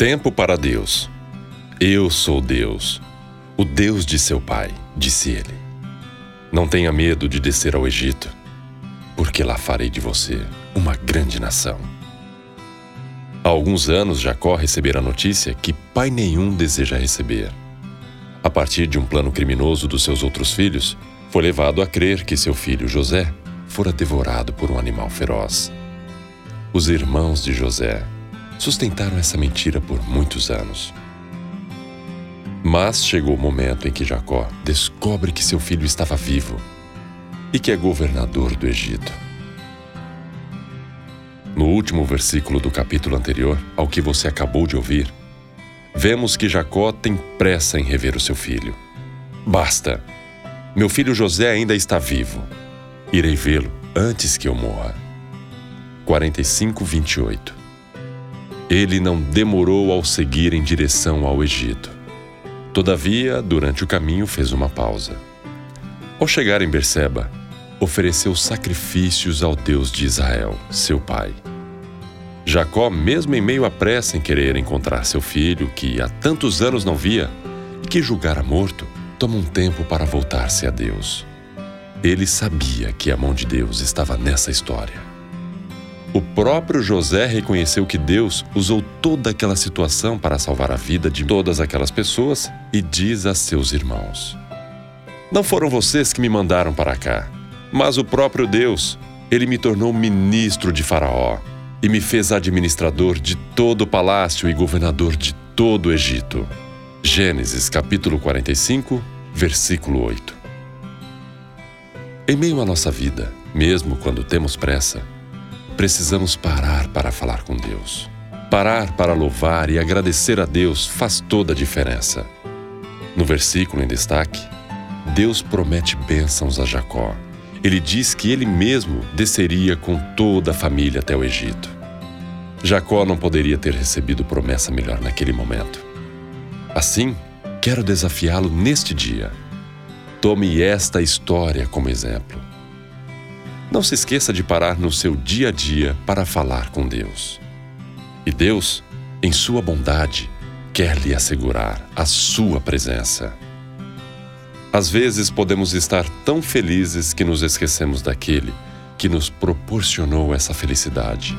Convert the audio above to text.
Tempo para Deus. Eu sou Deus, o Deus de seu pai, disse ele. Não tenha medo de descer ao Egito, porque lá farei de você uma grande nação. Há alguns anos, Jacó recebera a notícia que pai nenhum deseja receber. A partir de um plano criminoso dos seus outros filhos, foi levado a crer que seu filho José fora devorado por um animal feroz. Os irmãos de José sustentaram essa mentira por muitos anos. Mas chegou o momento em que Jacó descobre que seu filho estava vivo e que é governador do Egito. No último versículo do capítulo anterior ao que você acabou de ouvir, vemos que Jacó tem pressa em rever o seu filho. Basta! Meu filho José ainda está vivo. Irei vê-lo antes que eu morra. 45, 28 Ele não demorou ao seguir em direção ao Egito. Todavia, durante o caminho, fez uma pausa. Ao chegar em Berseba, ofereceu sacrifícios ao Deus de Israel, seu pai. Jacó, mesmo em meio à pressa em querer encontrar seu filho, que há tantos anos não via e que julgara morto, toma um tempo para voltar-se a Deus. Ele sabia que a mão de Deus estava nessa história. O próprio José reconheceu que Deus usou toda aquela situação para salvar a vida de todas aquelas pessoas e diz a seus irmãos: Não foram vocês que me mandaram para cá mas o próprio Deus, ele me tornou ministro de Faraó e me fez administrador de todo o palácio e governador de todo o Egito. Gênesis capítulo 45, versículo 8. Em meio à nossa vida, mesmo quando temos pressa, precisamos parar para falar com Deus. Parar para louvar e agradecer a Deus faz toda a diferença. No versículo em destaque, Deus promete bênçãos a Jacó ele diz que ele mesmo desceria com toda a família até o Egito. Jacó não poderia ter recebido promessa melhor naquele momento. Assim, quero desafiá-lo neste dia. Tome esta história como exemplo. Não se esqueça de parar no seu dia a dia para falar com Deus. E Deus, em sua bondade, quer lhe assegurar a sua presença. Às vezes podemos estar tão felizes que nos esquecemos daquele que nos proporcionou essa felicidade.